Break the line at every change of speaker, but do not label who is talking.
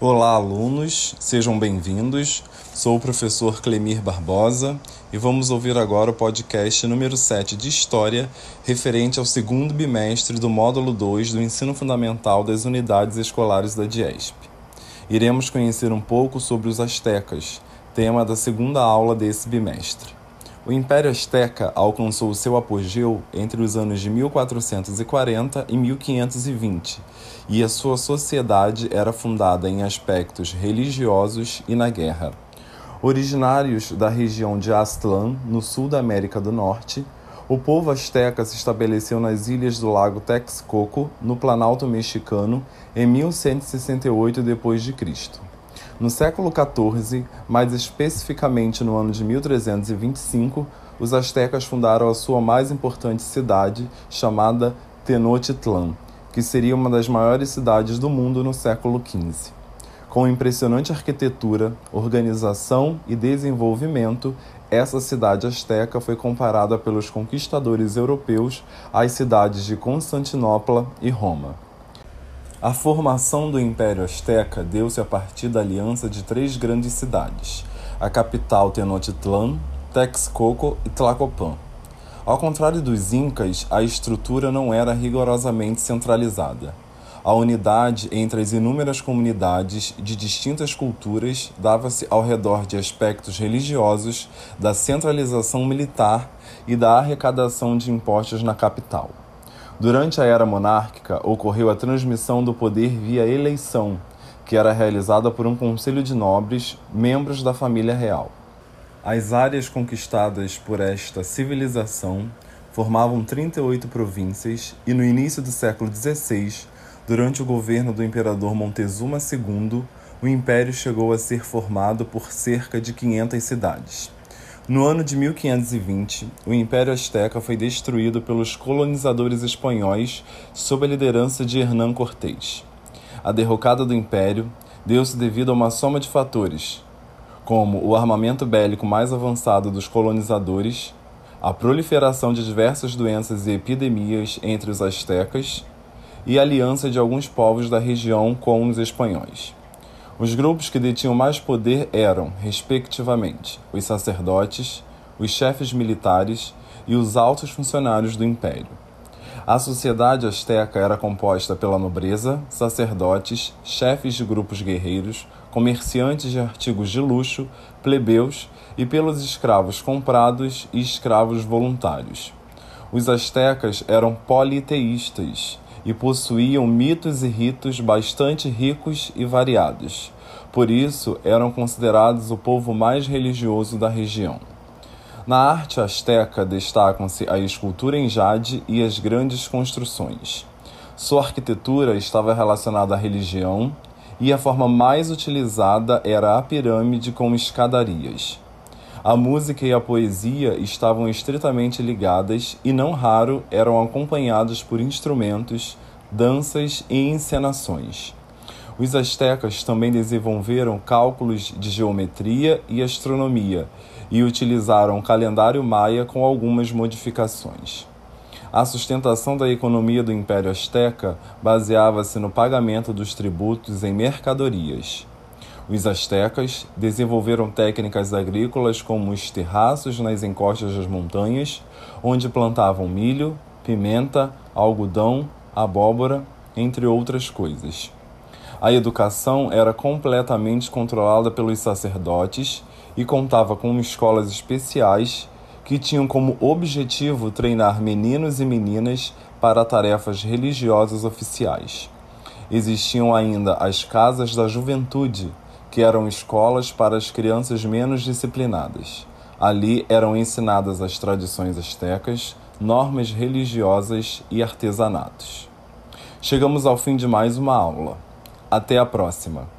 Olá, alunos, sejam bem-vindos. Sou o professor Clemir Barbosa e vamos ouvir agora o podcast número 7 de História, referente ao segundo bimestre do módulo 2 do Ensino Fundamental das Unidades Escolares da DIESP. Iremos conhecer um pouco sobre os astecas, tema da segunda aula desse bimestre. O Império Azteca alcançou seu apogeu entre os anos de 1440 e 1520, e a sua sociedade era fundada em aspectos religiosos e na guerra. Originários da região de Aztlán, no sul da América do Norte, o povo azteca se estabeleceu nas ilhas do lago Texcoco, no Planalto Mexicano, em 1168 d.C. No século XIV, mais especificamente no ano de 1325, os astecas fundaram a sua mais importante cidade, chamada Tenochtitlan, que seria uma das maiores cidades do mundo no século XV. Com impressionante arquitetura, organização e desenvolvimento, essa cidade asteca foi comparada pelos conquistadores europeus às cidades de Constantinopla e Roma. A formação do Império Azteca deu-se a partir da aliança de três grandes cidades, a capital Tenochtitlan, Texcoco e Tlacopan. Ao contrário dos Incas, a estrutura não era rigorosamente centralizada. A unidade entre as inúmeras comunidades de distintas culturas dava-se ao redor de aspectos religiosos, da centralização militar e da arrecadação de impostos na capital. Durante a era monárquica, ocorreu a transmissão do poder via eleição, que era realizada por um conselho de nobres, membros da família real. As áreas conquistadas por esta civilização formavam 38 províncias e no início do século XVI, durante o governo do imperador Montezuma II, o império chegou a ser formado por cerca de 500 cidades. No ano de 1520, o Império Azteca foi destruído pelos colonizadores espanhóis sob a liderança de Hernán Cortés. A derrocada do Império deu-se devido a uma soma de fatores, como o armamento bélico mais avançado dos colonizadores, a proliferação de diversas doenças e epidemias entre os astecas e a aliança de alguns povos da região com os espanhóis. Os grupos que detinham mais poder eram, respectivamente, os sacerdotes, os chefes militares e os altos funcionários do império. A sociedade asteca era composta pela nobreza, sacerdotes, chefes de grupos guerreiros, comerciantes de artigos de luxo, plebeus e pelos escravos comprados e escravos voluntários. Os astecas eram politeístas e possuíam mitos e ritos bastante ricos e variados. Por isso, eram considerados o povo mais religioso da região. Na arte asteca destacam-se a escultura em jade e as grandes construções. Sua arquitetura estava relacionada à religião e a forma mais utilizada era a pirâmide com escadarias. A música e a poesia estavam estritamente ligadas e, não raro, eram acompanhados por instrumentos, danças e encenações. Os astecas também desenvolveram cálculos de geometria e astronomia e utilizaram o calendário maia com algumas modificações. A sustentação da economia do Império Azteca baseava-se no pagamento dos tributos em mercadorias. Os astecas desenvolveram técnicas agrícolas como os terraços nas encostas das montanhas, onde plantavam milho, pimenta, algodão, abóbora, entre outras coisas. A educação era completamente controlada pelos sacerdotes e contava com escolas especiais que tinham como objetivo treinar meninos e meninas para tarefas religiosas oficiais. Existiam ainda as casas da juventude, que eram escolas para as crianças menos disciplinadas. Ali eram ensinadas as tradições astecas, normas religiosas e artesanatos. Chegamos ao fim de mais uma aula. Até a próxima!